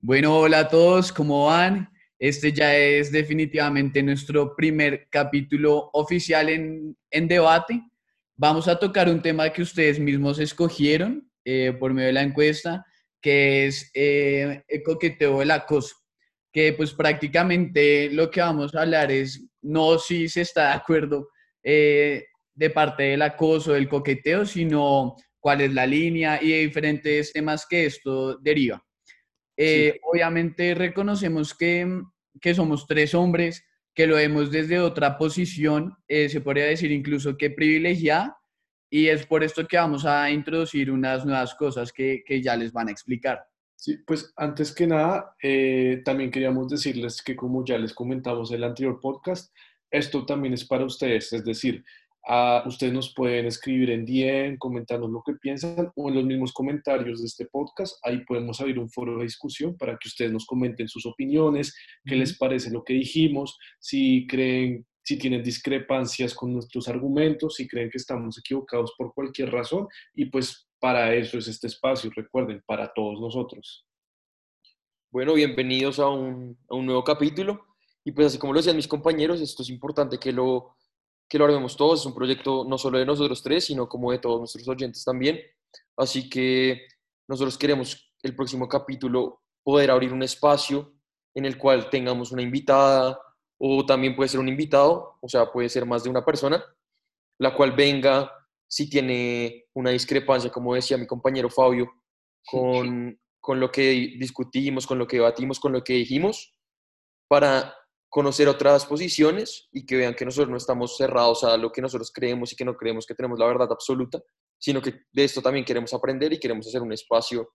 Bueno, hola a todos, ¿cómo van? Este ya es definitivamente nuestro primer capítulo oficial en, debate. Vamos a tocar un tema que ustedes mismos escogieron eh, por medio de la encuesta, que es eh, el coqueteo del acoso, que pues prácticamente lo que vamos a hablar es no si se está de acuerdo eh, de parte del acoso, del coqueteo, sino cuál es la línea y de diferentes temas que esto deriva. Eh, obviamente reconocemos que, que, somos tres hombres, que lo vemos desde otra posición, eh, se podría decir incluso que privilegiada, y es por esto que vamos a introducir unas nuevas cosas que, que ya les van a explicar. Sí, pues antes que nada, eh, también queríamos decirles que como ya les comentamos en el anterior podcast, esto también es para ustedes, es decir, ustedes nos pueden escribir en DM, comentarnos lo que piensan o en los mismos comentarios de este podcast. Ahí podemos abrir un foro de discusión para que ustedes nos comenten sus opiniones, qué les parece lo que dijimos, si creen, si tienen discrepancias con nuestros argumentos, si creen que estamos equivocados por cualquier razón. Y pues para eso es este espacio, recuerden, para todos nosotros. Bueno, bienvenidos a un, a un nuevo capítulo. Y pues así como lo decían mis compañeros, esto es importante que lo que lo haremos todos. Es un proyecto no solo de nosotros tres, sino como de todos nuestros oyentes también. Así que nosotros queremos el próximo capítulo poder abrir un espacio en el cual tengamos una invitada o también puede ser un invitado, o sea, puede ser más de una persona, la cual venga si tiene una discrepancia, como decía mi compañero Fabio, con, con lo que discutimos, con lo que debatimos, con lo que dijimos, para conocer otras posiciones y que vean que nosotros no estamos cerrados a lo que nosotros creemos y que no creemos que tenemos la verdad absoluta, sino que de esto también queremos aprender y queremos hacer un espacio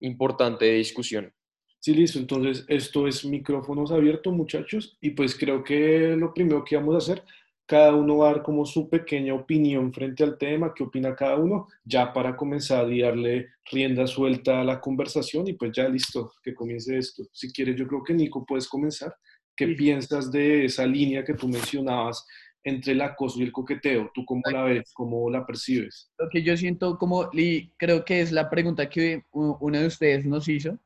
importante de discusión. Sí, listo. Entonces, esto es micrófonos abiertos, muchachos, y pues creo que lo primero que vamos a hacer, cada uno va a dar como su pequeña opinión frente al tema, qué opina cada uno, ya para comenzar y darle rienda suelta a la conversación y pues ya listo, que comience esto. Si quieres, yo creo que Nico, puedes comenzar. ¿Qué piensas de esa línea que tú mencionabas entre el acoso y el coqueteo? ¿Tú cómo la ves? ¿Cómo la percibes? Lo que yo siento como, y creo que es la pregunta que uno de ustedes nos hizo,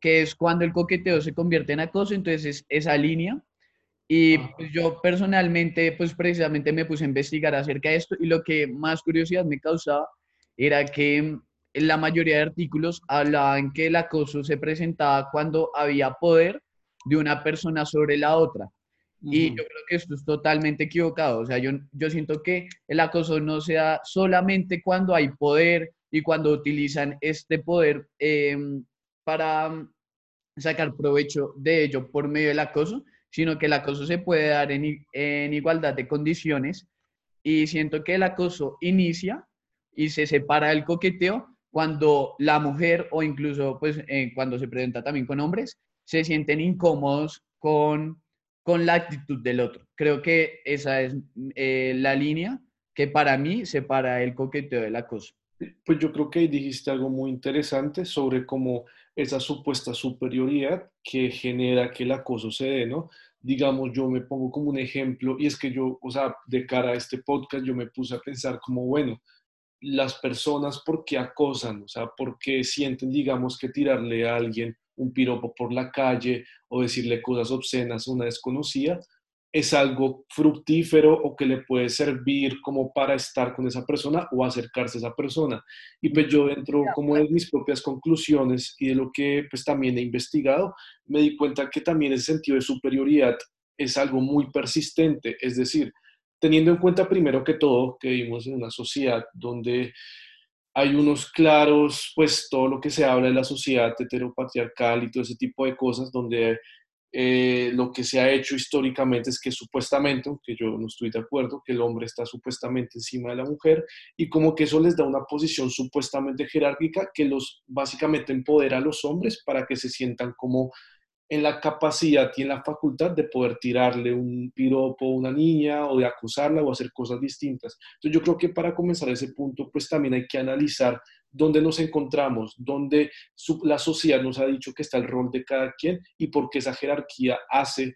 que es cuando el coqueteo se convierte en acoso, entonces es esa línea. Y pues, yo personalmente, pues precisamente me puse a investigar acerca de esto y lo que más curiosidad me causaba era que en la mayoría de artículos hablaban que el acoso se presentaba cuando había poder de una persona sobre la otra. Y yo creo que esto es totalmente equivocado. O sea, yo, yo siento que el acoso no se da solamente cuando hay poder y cuando utilizan este poder em, para mm, sacar provecho de ello por medio del acoso, sino que el acoso se puede dar en, en igualdad de condiciones. Y siento que el acoso inicia y se separa del coqueteo cuando la mujer o incluso pues eh, cuando se presenta también con hombres se sienten incómodos con, con la actitud del otro. Creo que esa es eh, la línea que para mí separa el coqueteo del acoso. Pues yo creo que dijiste algo muy interesante sobre cómo esa supuesta superioridad que genera que el acoso se dé, ¿no? Digamos, yo me pongo como un ejemplo y es que yo, o sea, de cara a este podcast, yo me puse a pensar como, bueno, las personas, ¿por qué acosan? O sea, ¿por qué sienten, digamos, que tirarle a alguien un piropo por la calle o decirle cosas obscenas a una desconocida, es algo fructífero o que le puede servir como para estar con esa persona o acercarse a esa persona. Y pues yo dentro como de mis propias conclusiones y de lo que pues también he investigado, me di cuenta que también el sentido de superioridad es algo muy persistente, es decir, teniendo en cuenta primero que todo que vivimos en una sociedad donde hay unos claros, pues todo lo que se habla de la sociedad heteropatriarcal y todo ese tipo de cosas, donde eh, lo que se ha hecho históricamente es que supuestamente, aunque yo no estoy de acuerdo, que el hombre está supuestamente encima de la mujer y como que eso les da una posición supuestamente jerárquica que los básicamente empodera a los hombres para que se sientan como en la capacidad y en la facultad de poder tirarle un piropo a una niña o de acusarla o hacer cosas distintas. Entonces yo creo que para comenzar ese punto, pues también hay que analizar dónde nos encontramos, dónde la sociedad nos ha dicho que está el rol de cada quien y por qué esa jerarquía hace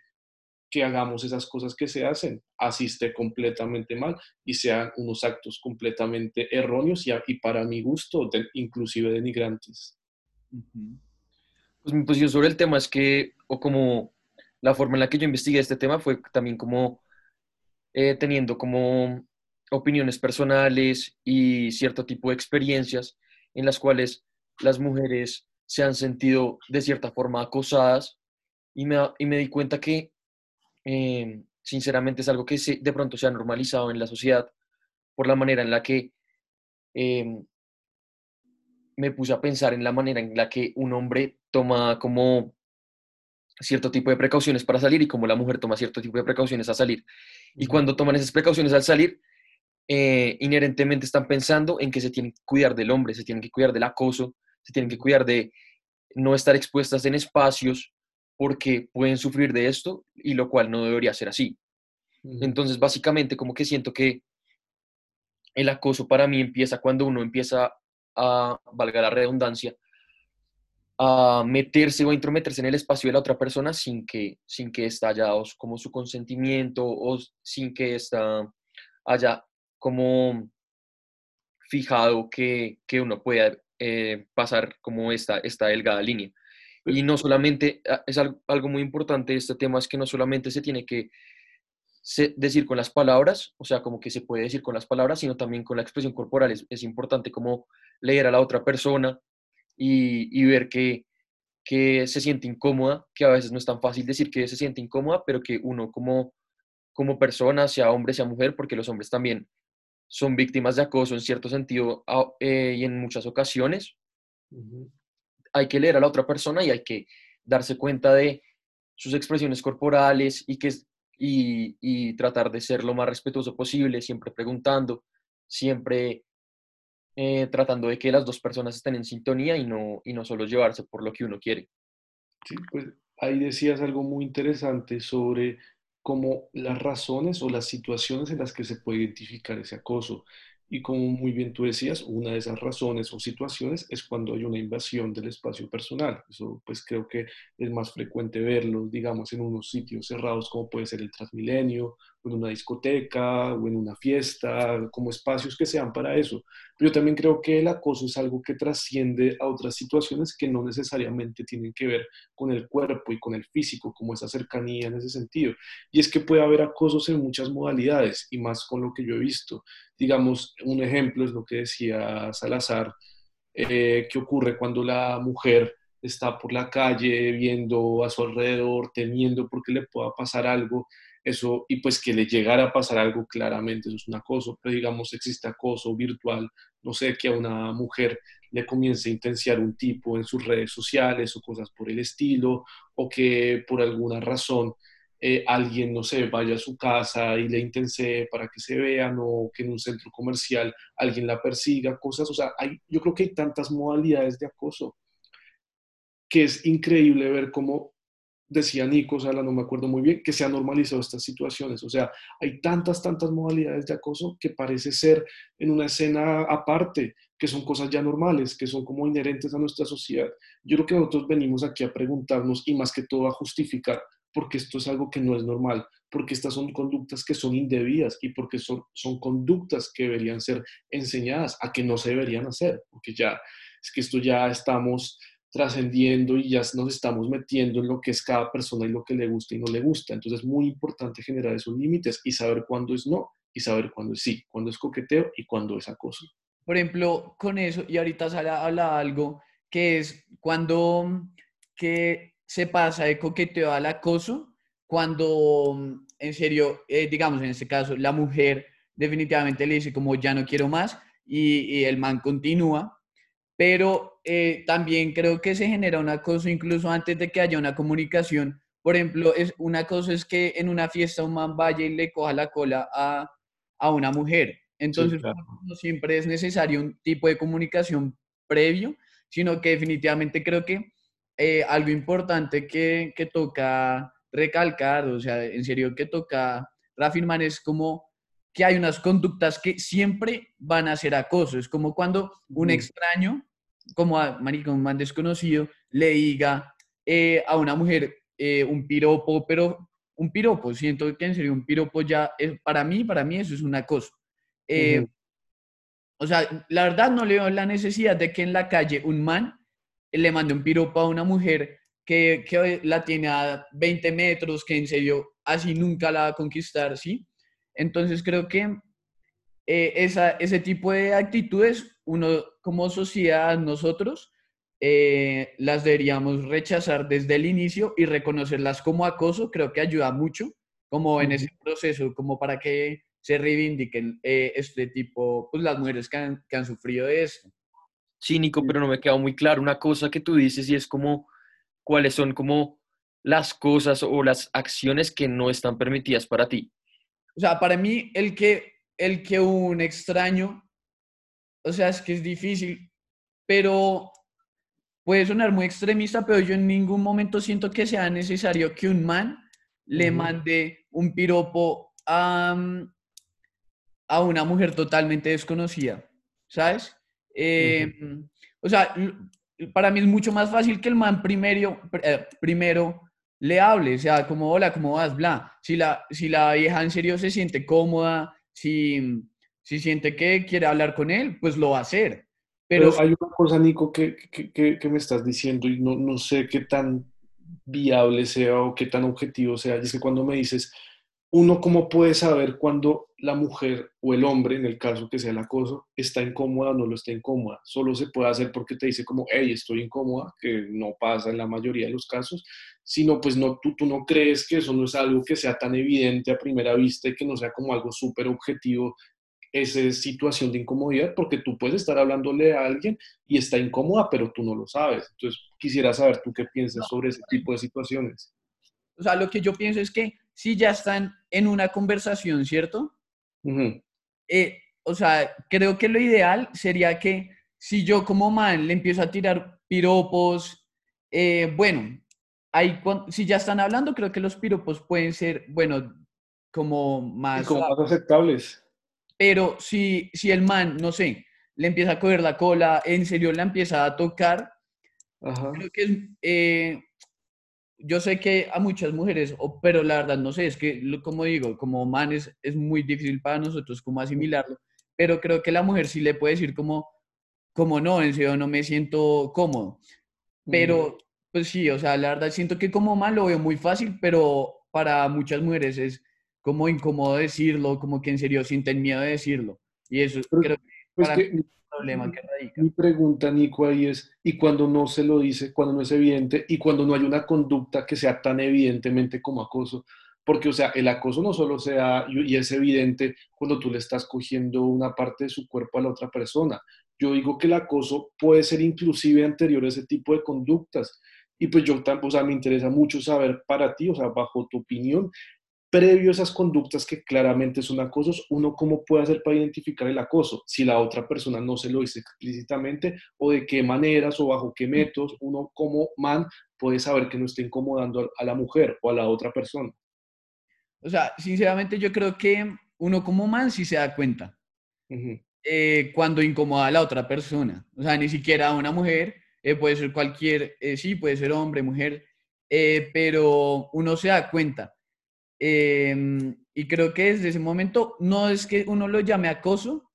que hagamos esas cosas que se hacen, asiste completamente mal y sean unos actos completamente erróneos y, para mi gusto, inclusive denigrantes. Pues mi posición sobre el tema es que, o como la forma en la que yo investigué este tema fue también como eh, teniendo como opiniones personales y cierto tipo de experiencias en las cuales las mujeres se han sentido de cierta forma acosadas y me, y me di cuenta que eh, sinceramente es algo que se, de pronto se ha normalizado en la sociedad por la manera en la que eh, me puse a pensar en la manera en la que un hombre toma como cierto tipo de precauciones para salir y como la mujer toma cierto tipo de precauciones a salir. Y cuando toman esas precauciones al salir, eh, inherentemente están pensando en que se tienen que cuidar del hombre, se tienen que cuidar del acoso, se tienen que cuidar de no estar expuestas en espacios porque pueden sufrir de esto y lo cual no debería ser así. Entonces, básicamente, como que siento que el acoso para mí empieza cuando uno empieza a, valga la redundancia, a meterse o a intrometerse en el espacio de la otra persona sin que, sin que está haya como su consentimiento o sin que está, haya como fijado que, que uno pueda eh, pasar como esta, esta delgada línea. Y no solamente, ah, es algo, muy importante este tema, es que no solamente se tiene que decir con las palabras, o sea, como que se puede decir con las palabras, sino también con la expresión corporal. Es importante como leer a la otra persona y, y ver que, que, se siente incómoda, que a veces no es tan fácil decir que se siente incómoda, pero que uno como, como persona, sea hombre, sea mujer, porque los hombres también son víctimas de acoso en cierto sentido eh, y en muchas ocasiones, hay que leer a la otra persona y hay que darse cuenta de sus expresiones corporales y que y, tratar de ser lo más respetuoso posible, siempre preguntando, siempre eh, tratando de que las dos personas estén en sintonía y no, y no solo llevarse por lo que uno quiere. Sí, pues ahí decías algo muy interesante sobre cómo las razones o las situaciones en las que se puede identificar ese acoso. Y como muy bien tú decías, una de esas razones o situaciones es cuando hay una invasión del espacio personal. Eso pues creo que es más frecuente verlo, digamos, en unos sitios cerrados como puede ser el Transmilenio, en una discoteca, o en una fiesta, como espacios que sean para eso. Pero yo también creo que el acoso es algo que trasciende a otras situaciones que no necesariamente tienen que ver con el cuerpo y con el físico, como esa cercanía en ese sentido. Y es que puede haber acosos en muchas modalidades y más con lo que yo he visto. Digamos, un ejemplo es lo que decía Salazar, eh, que ocurre cuando la mujer está por la calle viendo a su alrededor, temiendo porque le pueda pasar algo, eso, y pues que le llegara a pasar algo, claramente eso es un acoso, pero digamos existe acoso virtual, no sé, que a una mujer le comience a intensiar un tipo en sus redes sociales o cosas por el estilo, o que por alguna razón eh, alguien, no sé, vaya a su casa y le intense para que se vean o que en un centro comercial alguien la persiga, cosas, o sea, hay, yo creo que hay tantas modalidades de acoso que es increíble ver cómo decía Nico, Sala, no me acuerdo muy bien, que se han normalizado estas situaciones. O sea, hay tantas, tantas modalidades de acoso que parece ser en una escena aparte, que son cosas ya normales, que son como inherentes a nuestra sociedad. Yo creo que nosotros venimos aquí a preguntarnos y más que todo a justificar porque esto es algo que no es normal, porque estas son conductas que son indebidas y porque son, son conductas que deberían ser enseñadas a que no se deberían hacer, porque ya es que esto ya estamos trascendiendo y ya nos estamos metiendo en lo que es cada persona y lo que le gusta y no le gusta. Entonces es muy importante generar esos límites y saber cuándo es no y saber cuándo es sí, cuándo es coqueteo y cuándo es acoso. Por ejemplo, con eso, y ahorita sale habla algo, que es cuando que se pasa de coqueteo al acoso cuando, en serio, eh, digamos, en este caso, la mujer definitivamente le dice como ya no quiero más y, el man continúa, pero eh, también creo que se genera un acoso incluso antes de que haya una comunicación. Por ejemplo, es, una cosa es que en una fiesta un man vaya y le coja la cola a, a una mujer. Entonces, no siempre es necesario un tipo de comunicación previo, sino que definitivamente creo que eh, algo importante que, que, toca recalcar, o sea, en serio que toca reafirmar es como que hay unas conductas que siempre van a ser acoso. Es como cuando un extraño, como a un man desconocido, le diga eh, a una mujer eh, un piropo, pero un piropo, siento que en serio un piropo ya, es, para mí, para mí eso es un acoso. O sea, la verdad no le veo la necesidad de que en la calle un man le mande un piropo a una mujer que, que la tiene a 20 metros, que en serio así nunca la va a conquistar, ¿sí? Entonces creo que eh, esa, ese tipo de actitudes, uno como sociedad, nosotros, eh, las deberíamos rechazar desde el inicio y reconocerlas como acoso, creo que ayuda mucho, como en ese proceso, como para que se reivindiquen eh, este tipo, pues las mujeres que han, que han sufrido de esto. Sí, Nico, pero no me quedó muy claro una cosa que tú dices y es como, ¿cuáles son como las cosas o las acciones que no están permitidas para ti? O sea, para mí, el que, el que un extraño, o sea, es que es difícil, pero puede sonar muy extremista, pero yo en ningún momento siento que sea necesario que un man le mande un piropo a, a una mujer totalmente desconocida, ¿sabes? Em, o sea, para mí es mucho más fácil que el man primero, eh, primero le hable, o sea, como hola, ¿cómo vas? Bla. Si la, si la vieja en serio se siente cómoda, si, si siente que quiere hablar con él, pues lo va a hacer. Pero, hay una cosa, Nico, que, que, que, me estás diciendo y no, no, sé qué tan viable sea o qué tan objetivo sea. Y es que cuando me dices, uno cómo puede saber cuando la mujer o el hombre, en el caso que sea el acoso, está incómoda o no lo está incómoda. Solo se puede hacer porque te dice como, hey, estoy incómoda, que no pasa en la mayoría de los casos, sino pues no, tú, tú no crees que eso no es algo que sea tan evidente a primera vista y que no sea como algo súper objetivo esa situación de incomodidad, porque tú puedes estar hablándole a alguien y está incómoda, pero tú no lo sabes. Entonces, quisiera saber tú qué piensas sobre ese tipo de situaciones. O sea, lo que yo pienso es que si ya están en una conversación, ¿cierto? Eh, o sea, creo que lo ideal sería que si yo como man le empiezo a tirar piropos, eh, bueno, hay, si ya están hablando, creo que los piropos pueden ser, bueno, como más... como más aceptables. Pero si, si el man, no sé, le empieza a coger la cola, en serio le empieza a tocar, creo que es, eh, yo sé que a muchas mujeres, pero la verdad no sé, es que como digo, como man es, muy difícil para nosotros como asimilarlo, pero creo que la mujer sí le puede decir como, como no, en serio no me siento cómodo. Pero, pues sí, o sea, la verdad siento que como man lo veo muy fácil, pero para muchas mujeres es como incómodo decirlo, como que en serio sienten miedo de decirlo. Y eso creo que pues para que, problema que radica. Mi pregunta, Nico, ahí es, ¿y cuando no se lo dice, cuando no es evidente, y cuando no hay una conducta que sea tan evidentemente como acoso? Porque, o sea, el acoso no solo sea, y es evidente cuando tú le estás cogiendo una parte de su cuerpo a la otra persona. Yo digo que el acoso puede ser inclusive anterior a ese tipo de conductas. Y pues yo, o sea, me interesa mucho saber para ti, o sea, bajo tu opinión, previo a esas conductas que claramente son acosos, uno cómo puede hacer para identificar el acoso, si la otra persona no se lo dice explícitamente o de qué maneras o bajo qué métodos uno como man puede saber que no está incomodando a la mujer o a la otra persona. O sea, sinceramente yo creo que uno como man sí se da cuenta eh, cuando incomoda a la otra persona. O sea, ni siquiera a una mujer, eh, puede ser cualquier, eh, sí, puede ser hombre, mujer, pero uno se da cuenta. Em, y creo que desde ese momento no es que uno lo llame acoso,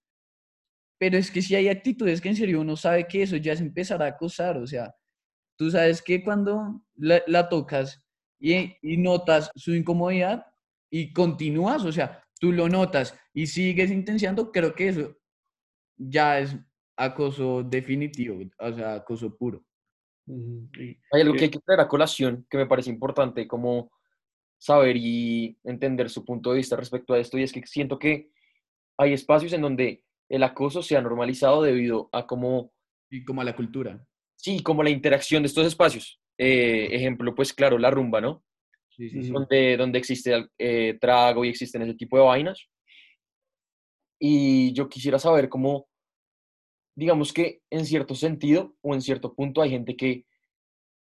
pero es que si hay actitudes que en serio uno sabe que eso ya se empezará a acosar. O sea, tú sabes que cuando la, tocas y, y, notas su incomodidad y continúas, o sea, tú lo notas y sigues intenciando, creo que eso ya es acoso definitivo, o sea, acoso puro. Hay algo que hay que traer a colación que me parece importante, como saber y entender su punto de vista respecto a esto y es que siento que hay espacios en donde el acoso se ha normalizado debido a como... Y como a la cultura. Sí, como la interacción de estos espacios. Eh, ejemplo, pues claro, la rumba, ¿no? Sí, sí, sí. Donde, donde existe eh, trago y existen ese tipo de vainas. Y yo quisiera saber cómo, digamos que en cierto sentido o en cierto punto hay gente que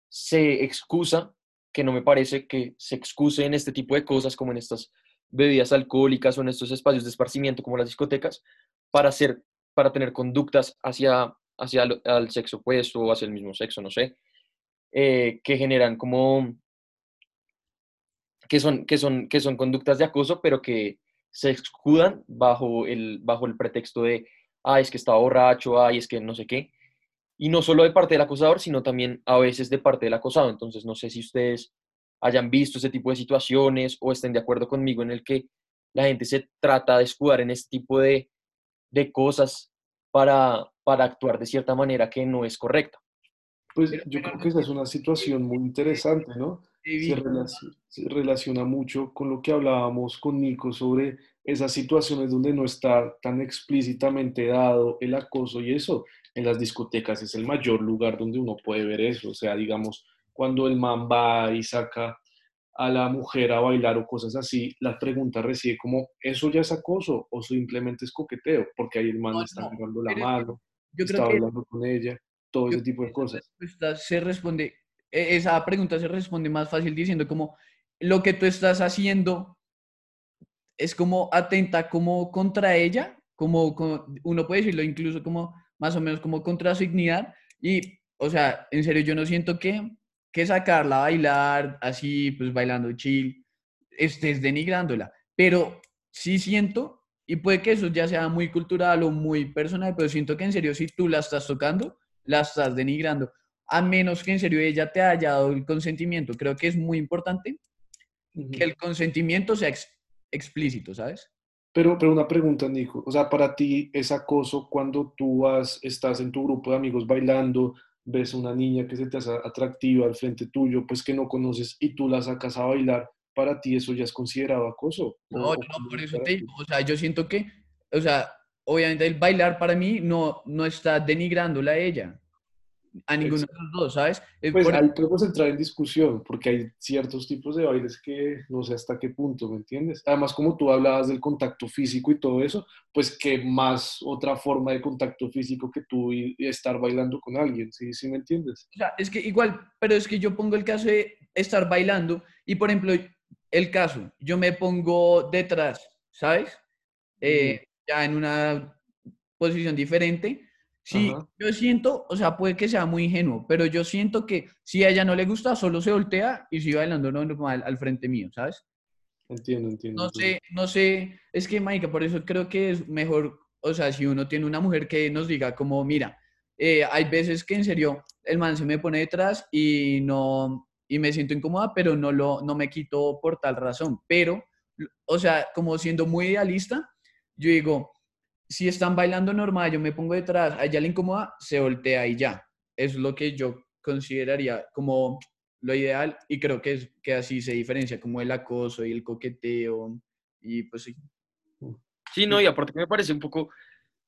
se excusa que no me parece que se excuse en este tipo de cosas, como en estas bebidas alcohólicas o en estos espacios de esparcimiento como las discotecas, para, hacer, para tener conductas hacia, hacia el, sexo opuesto o hacia el mismo sexo, no sé, eh, que generan como, que son, que, son, que son conductas de acoso, pero que se escudan bajo el, bajo el pretexto de, ay, es que estaba borracho, ay, es que no sé qué. y no solo de parte del acosador, sino también a veces de parte del acosado. Entonces, no sé si ustedes hayan visto ese tipo de situaciones o estén de acuerdo conmigo en el que la gente se trata de escudar en este tipo de, de cosas para, para actuar de cierta manera que no es correcta. Pues yo creo que esa es una situación muy interesante, ¿no? Se relaciona, se relaciona, mucho con lo que hablábamos con Nico sobre esas situaciones donde no está tan explícitamente dado el acoso y eso. En las discotecas es el mayor lugar donde uno puede ver eso. O sea, digamos, cuando el man va y saca a la mujer a bailar o cosas así, la pregunta recibe como, ¿eso ya es acoso o simplemente es coqueteo? Porque ahí el man está no, la mano, está hablando con ella, todo ese tipo de cosas. Se responde, e, esa pregunta se responde más fácil diciendo como, lo que tú estás haciendo es como atenta como contra ella, como, uno puede decirlo incluso como más o menos como contra su dignidad y, o sea, en serio yo no siento que que sacarla a bailar así, pues bailando chill, estés denigrándola. Pero sí siento, y puede que eso ya sea muy cultural o muy personal, pero siento que en serio, si tú la estás tocando, la estás denigrando. A menos que en serio ella te haya dado el consentimiento. Creo que es muy importante que el consentimiento sea explícito, ¿sabes? Pero, pero una pregunta, Nico. O sea, para ti es acoso cuando tú vas, estás en tu grupo de amigos bailando, ves una niña que se te hace atractiva al frente tuyo, pues que no conoces y tú la sacas a bailar, para ti eso ya es considerado acoso. No, no, por eso te digo, o sea, yo siento que, o sea, obviamente el bailar para mí no, no está denigrándola a ella a ninguno de los dos, ¿sabes? Pues ahí podemos entrar en discusión, porque hay ciertos tipos de bailes que no sé hasta qué punto, ¿me entiendes? Además, como tú hablabas del contacto físico y todo eso, pues que más otra forma de contacto físico que tú y, estar bailando con alguien, ¿sí? ¿sí me entiendes? O sea, es que igual, pero es que yo pongo el caso de estar bailando y, por ejemplo, el caso, yo me pongo detrás, ¿sabes? Eh, ya en una posición diferente Sí, yo siento, o sea, puede que sea muy ingenuo, pero yo siento que si a ella no le gusta, solo se voltea y sigue bailando normal al frente mío, ¿sabes? Entiendo, entiendo. No sé, no sé, es que, Maika, por eso creo que es mejor, o sea, si uno tiene una mujer que nos diga como, mira, eh, hay veces que en serio el man se me pone detrás y no, y me siento incómoda, pero no, lo, no me quito por tal razón. Pero, o sea, como siendo muy idealista, yo digo, si están bailando normal, yo me pongo detrás, a ella le incomoda, se voltea y ya. Es lo que yo consideraría como lo ideal y creo que, es, que así se diferencia como el acoso y el coqueteo y pues sí. Sí, no, y aparte que me parece un poco,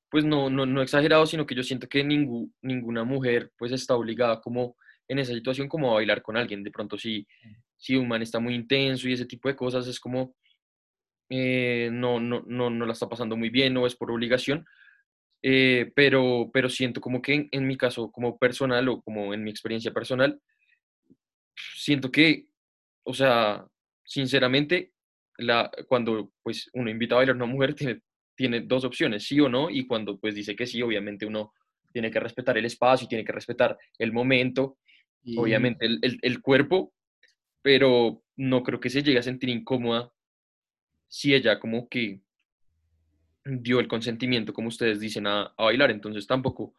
pues no, no, no exagerado, sino que yo siento que ninguna mujer pues está obligada como en esa situación como a bailar con alguien. De pronto si, si un man está muy intenso y ese tipo de cosas es como eh, no, no, no, no, la está pasando muy bien, no es por obligación, eh, pero, pero siento como que en, mi caso como personal o como en mi experiencia personal, siento que, o sea, sinceramente, la, cuando pues uno invita a bailar a una mujer tiene, tiene dos opciones, sí o no, y cuando pues dice que sí, obviamente uno tiene que respetar el espacio y tiene que respetar el momento, obviamente el, el, el, cuerpo, pero no creo que se llegue a sentir incómoda si ella como que dio el consentimiento, como ustedes dicen, a, bailar. Entonces tampoco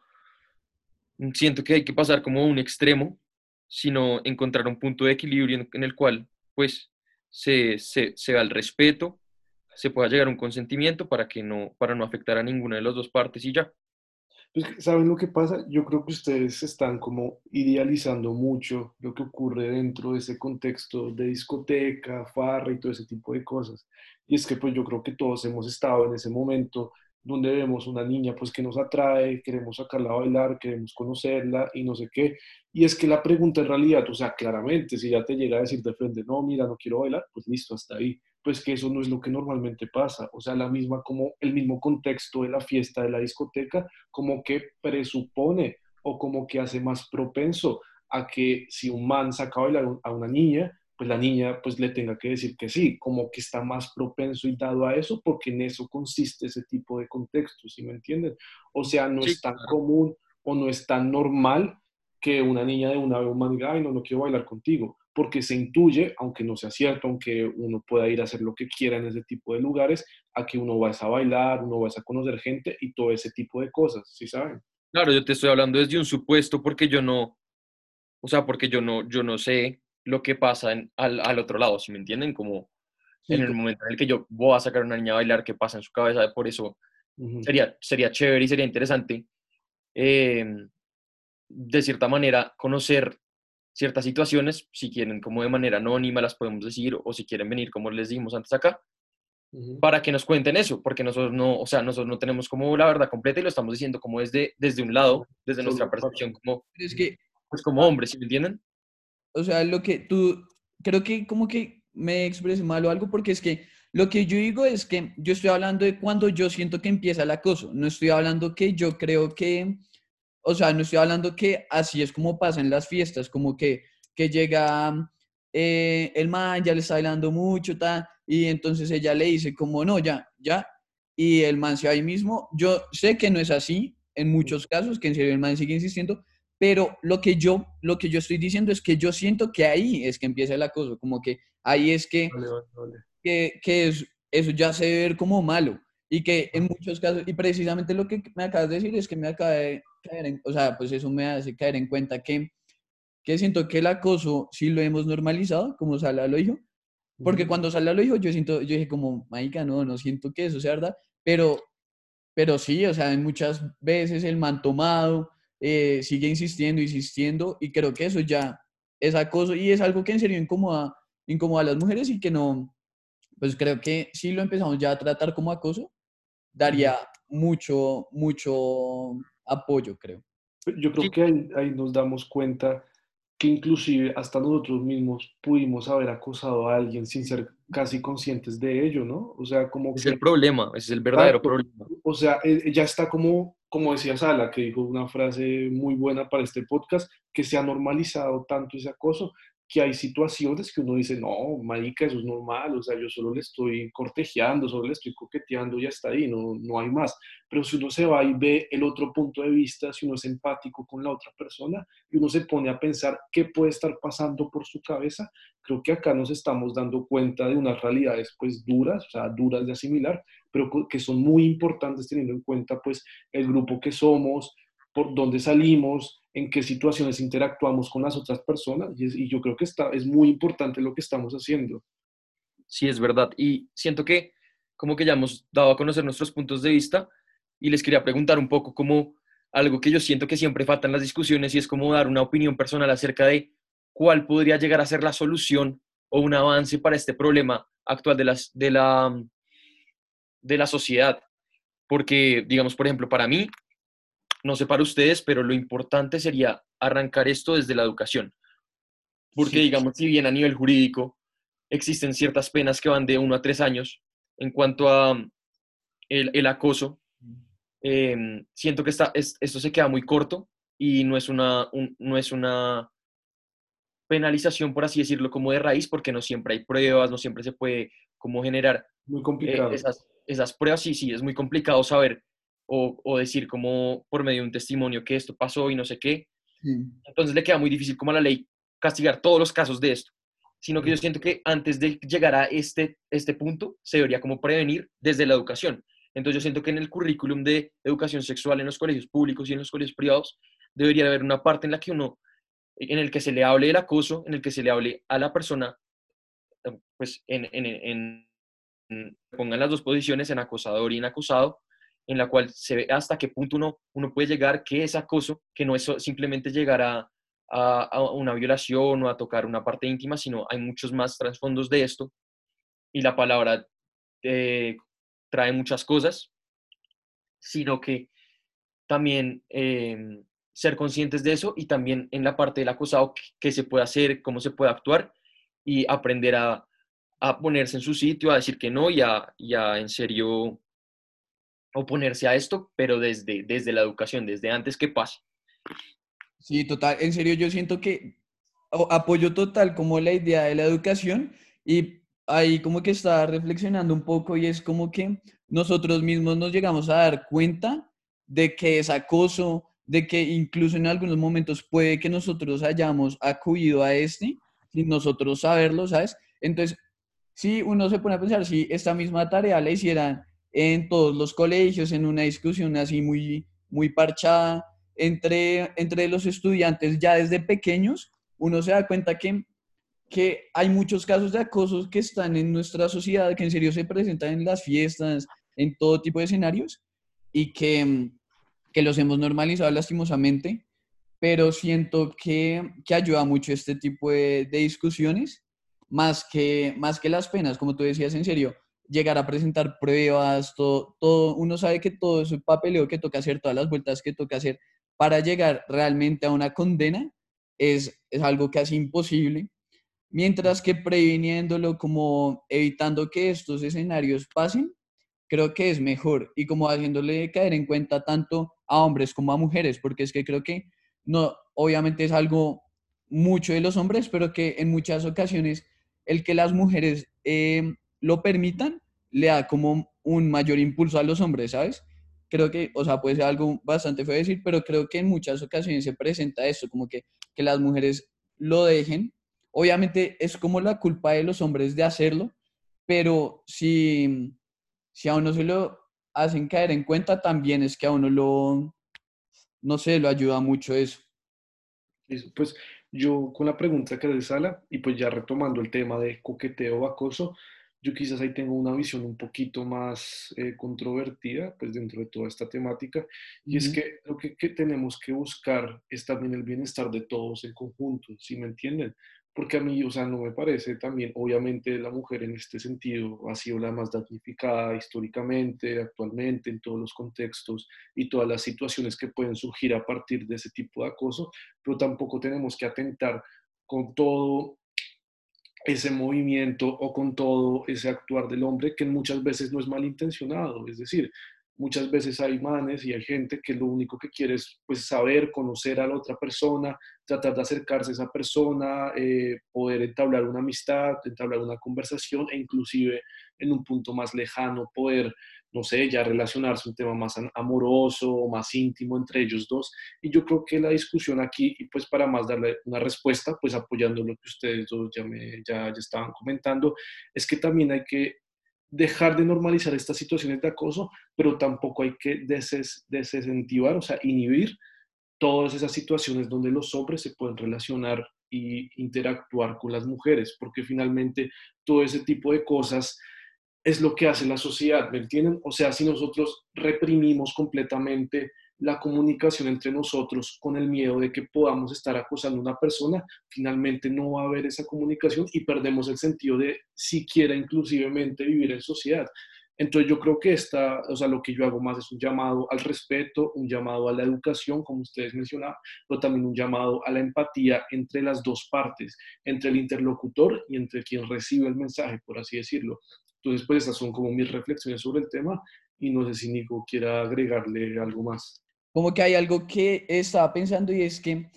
siento que hay que pasar como a un extremo, sino encontrar un punto de equilibrio en, el cual pues se, se, se da el respeto, se pueda llegar a un consentimiento para que no, para no afectar a ninguna de las dos partes y ya. Pues, ¿Saben lo que pasa? Yo creo que ustedes están como idealizando mucho lo que ocurre dentro de ese contexto de discoteca, farra y todo ese tipo de cosas. Y es que pues yo creo que todos hemos estado en ese momento donde vemos una niña pues que nos atrae, queremos sacarla a bailar, queremos conocerla y no sé qué. Y es que la pregunta en realidad, o sea, claramente, si ya te llega a decir de frente, no, mira, no quiero bailar, pues listo, hasta ahí. Pues que eso no es lo que normalmente pasa. O sea, la misma como el mismo contexto de la fiesta de la discoteca, como que presupone o como que hace más propenso a que si un man saca a bailar a una niña, pues la niña pues le tenga que decir que sí, como que está más propenso y dado a eso, porque en eso consiste ese tipo de contexto, ¿sí me entienden? O sea, no es tan común o no es tan normal que una niña de una vez un diga, ay, no, no quiero bailar contigo, porque se intuye, aunque no sea cierto, aunque uno pueda ir a hacer lo que quiera en ese tipo de lugares, a que uno va a bailar, uno va a conocer gente y todo ese tipo de cosas, ¿sí saben? Claro, yo te estoy hablando desde un supuesto porque yo no, o sea, porque yo no, yo no sé lo que pasa en- al, al otro lado, ¿sí me entienden? Como Sí, en el momento en el que yo voy a sacar a una niña a bailar, qué pasa en su cabeza, por eso sería, sería chévere y sería interesante, eh, de cierta manera, conocer ciertas situaciones, si quieren como de manera anónima las podemos decir, o si quieren venir, como les dijimos antes acá, para que nos cuenten eso, porque nosotros no, o sea, nosotros no tenemos como la verdad completa y lo estamos diciendo como desde, desde un lado, desde nuestra percepción como, es que pues como hombres, ¿sí me entienden? o sea, lo que tú, creo que como que me expresé mal o algo, porque es que lo que yo digo es que yo estoy hablando de cuando yo siento que empieza el acoso, no estoy hablando que yo creo que, o sea, no estoy hablando que así es como pasa en las fiestas, como que, que llega eh, el man, ya le está bailando mucho, ta, y entonces ella le dice como, no, ya, ya, y el man se va ahí mismo. Yo sé que no es así en muchos casos, que en serio el man sigue insistiendo, pero lo que yo, lo que yo estoy diciendo es que yo siento que ahí es que empieza el acoso, como que ahí es que, Vale, vale, vale. que, que es- eso ya se debe ver como malo y que en muchos casos, y precisamente lo que me acabas de decir es que me acaba de caer en, o sea, pues eso me hace caer en cuenta que, que siento que el acoso sí lo hemos normalizado, como Sala lo dijo, porque cuando Sala lo dijo, yo siento, yo dije como, marica, no, no siento que eso sea verdad, pero, pero sí, o sea, muchas veces el man tomado eh, sigue insistiendo, insistiendo, y creo que eso ya es acoso, y es algo que en serio incomoda, incomoda a las mujeres y que no, pues creo que si lo empezamos ya a tratar como acoso, daría mucho, mucho apoyo, creo. Yo creo que ahí, ahí nos damos cuenta que inclusive hasta nosotros mismos pudimos haber acosado a alguien sin ser casi conscientes de ello, ¿no? O sea, como es que... el problema, ese es el verdadero Exacto. problema. O sea, eh, ya está como, como decía Sala, que dijo una frase muy buena para este podcast, que se ha normalizado tanto ese acoso que hay situaciones que uno dice, no, marica, eso es normal, o sea, yo solo le estoy cortejeando, solo le estoy coqueteando y ya está ahí, no, no hay más. Pero si uno se va y ve el otro punto de vista, si uno es empático con la otra persona y uno se pone a pensar qué puede estar pasando por su cabeza, creo que acá nos estamos dando cuenta de unas realidades pues duras, o sea, duras de asimilar, pero que son muy importantes teniendo en cuenta pues el grupo que somos, por dónde salimos, en qué situaciones interactuamos con las otras personas y, yo creo que está, es muy importante lo que estamos haciendo. Sí, es verdad. Y siento que como que ya hemos dado a conocer nuestros puntos de vista y les quería preguntar un poco como algo que yo siento que siempre falta en las discusiones y es como dar una opinión personal acerca de cuál podría llegar a ser la solución o un avance para este problema actual de, las, de, la, de la sociedad. Porque, digamos, por ejemplo, para mí, no sé para ustedes, pero lo importante sería arrancar esto desde la educación. Porque, Sí. digamos, si bien a nivel jurídico existen ciertas penas que van de uno a tres años en cuanto a mm, el, el acoso, eh, siento que está, es- esto se queda muy corto y no es una, un- no es una penalización, por así decirlo, como de raíz, porque no siempre hay pruebas, no siempre se puede como generar Muy eh, esas, esas pruebas, sí, sí, es muy complicado saber o, o decir como por medio de un testimonio que esto pasó y no sé qué. Sí. Entonces le queda muy difícil como a la ley castigar todos los casos de esto, sino que yo siento que antes de llegar a este, este punto se debería como prevenir desde la educación. Entonces yo siento que en el currículum de educación sexual en los colegios públicos y en los colegios privados debería haber una parte en la que uno, en el que se le hable del acoso, en el que se le hable a la persona, pues en, en, en, en pongan las dos posiciones, en acosador y en acusado, en la cual se ve hasta qué punto uno, uno puede llegar, que es acoso, que no es simplemente llegar a, a, una violación o a tocar una parte íntima, sino hay muchos más trasfondos de esto. Y la palabra eh, trae muchas cosas, sino que también eh, ser conscientes de eso y también en la parte del acosado, qué- qué se puede hacer, cómo se puede actuar y aprender a, a ponerse en su sitio, a decir que no y a, y a en serio oponerse a esto, pero desde, desde la educación, desde antes que pase. Sí, total. En serio, yo siento que apoyo total como la idea de la educación y ahí como que estaba reflexionando un poco y es como que nosotros mismos nos llegamos a dar cuenta de que es acoso, de que incluso en algunos momentos puede que nosotros hayamos acudido a este sin nosotros saberlo, ¿sabes? Entonces, si uno se pone a pensar, si esta misma tarea la hicieran en todos los colegios, en una discusión así muy, muy parchada, entre, entre los estudiantes ya desde pequeños, uno se da cuenta que, que hay muchos casos de acoso que están en nuestra sociedad, que en serio se presentan en las fiestas, en todo tipo de escenarios, y que, que los hemos normalizado lastimosamente, pero siento que, que ayuda mucho este tipo de, de discusiones, más que, más que las penas, como tú decías, en serio, llegar a presentar pruebas, todo, todo, uno sabe que todo ese papeleo que toca hacer, todas las vueltas que toca hacer para llegar realmente a una condena es, es algo casi imposible, mientras que previniéndolo, como evitando que estos escenarios pasen, creo que es mejor y como haciéndole caer en cuenta tanto a hombres como a mujeres, porque es que creo que no, obviamente es algo mucho de los hombres, pero que en muchas ocasiones el que las mujeres eh, lo permitan le da como un mayor impulso a los hombres, ¿sabes? Creo que, o sea, puede ser algo bastante feo decir, pero creo que en muchas ocasiones se presenta esto, como que, que las mujeres lo dejen. Obviamente es como la culpa de los hombres de hacerlo, pero si, si a uno se lo hacen caer en cuenta, también es que a uno lo, no sé, lo ayuda mucho eso. Pues yo con la pregunta que de Sala, y pues ya retomando el tema de coqueteo acoso, yo quizás ahí tengo una visión un poquito más eh, controvertida, pues dentro de toda esta temática, y es que lo que, que, tenemos que buscar es también el bienestar de todos en conjunto, ¿sí me entienden? Porque a mí, o sea, no me parece también, obviamente la mujer en este sentido ha sido la más damnificada históricamente, actualmente, en todos los contextos y todas las situaciones que pueden surgir a partir de ese tipo de acoso, pero tampoco tenemos que atentar con todo ese movimiento o con todo ese actuar del hombre que muchas veces no es malintencionado. Es decir, muchas veces hay manes y hay gente que lo único que quiere es pues, saber, conocer a la otra persona, tratar de acercarse a esa persona, eh, poder entablar una amistad, entablar una conversación e inclusive en un punto más lejano poder no sé, ya relacionarse un tema más amoroso, más íntimo entre ellos dos. Y yo creo que la discusión aquí, y pues para más darle una respuesta, pues apoyando lo que ustedes dos ya, me, ya, ya estaban comentando, es que también hay que dejar de normalizar estas situaciones de acoso, pero tampoco hay que deses, desincentivar, o sea, inhibir todas esas situaciones donde los hombres se pueden relacionar y interactuar con las mujeres, porque finalmente todo ese tipo de cosas es lo que hace la sociedad, ¿me entienden? O sea, si nosotros reprimimos completamente la comunicación entre nosotros con el miedo de que podamos estar acosando a una persona, finalmente no va a haber esa comunicación y perdemos el sentido de siquiera inclusivemente vivir en sociedad. Entonces yo creo que esta, o sea, lo que yo hago más es un llamado al respeto, un llamado a la educación, como ustedes mencionaban, pero también un llamado a la empatía entre las dos partes, entre el interlocutor y entre quien recibe el mensaje, por así decirlo. Entonces, pues estas son como mis reflexiones sobre el tema y no sé si Nico quiera agregarle algo más. Como que hay algo que estaba pensando y es que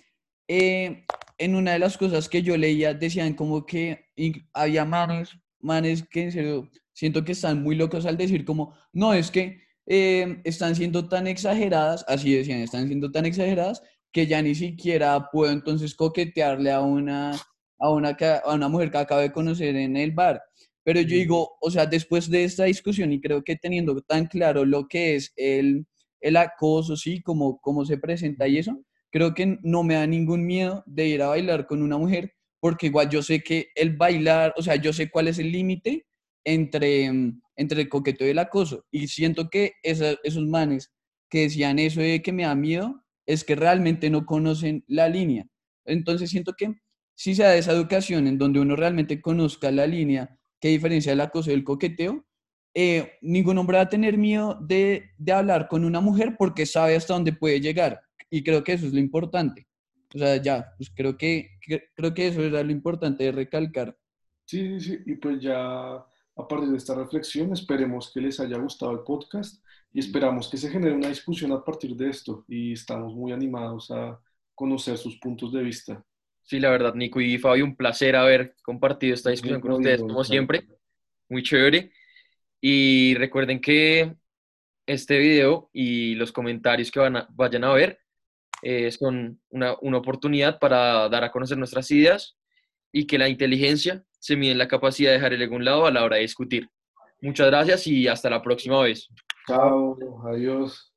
eh, en una de las cosas que yo leía decían como que había manes, manes que en serio siento que están muy locos al decir como, no, es que eh, están siendo tan exageradas, así decían, están siendo tan exageradas que ya ni siquiera puedo entonces coquetearle a una, a una, a una mujer que acabo de conocer en el bar. Pero yo digo, o sea, después de esta discusión y creo que teniendo tan claro lo que es el, el acoso, sí, como cómo se presenta y eso, creo que no me da ningún miedo de ir a bailar con una mujer, porque igual yo sé que el bailar, o sea, yo sé cuál es el límite entre, entre el coqueteo y el acoso. Y siento que esos manes que decían eso de que me da miedo, es que realmente no conocen la línea. Entonces siento que si se da esa educación en donde uno realmente conozca la línea que diferencia el acoso y el coqueteo, eh, ningún hombre va a tener miedo de, de, hablar con una mujer porque sabe hasta dónde puede llegar. Y creo que eso es lo importante. O sea, ya, pues creo que, creo que eso era lo importante de recalcar. Sí, sí, sí. Y pues ya a partir de esta reflexión, esperemos que les haya gustado el podcast y esperamos que se genere una discusión a partir de esto. Y estamos muy animados a conocer sus puntos de vista. Sí, la verdad, Nico y Fabio, un placer haber compartido esta discusión con ustedes, como siempre. Muy chévere. Y recuerden que este video y los comentarios que van a, vayan a ver eh, son una, una oportunidad para dar a conocer nuestras ideas y que la inteligencia se mide en la capacidad de dejar el ego a un lado a la hora de discutir. Muchas gracias y hasta la próxima vez. Chao, adiós.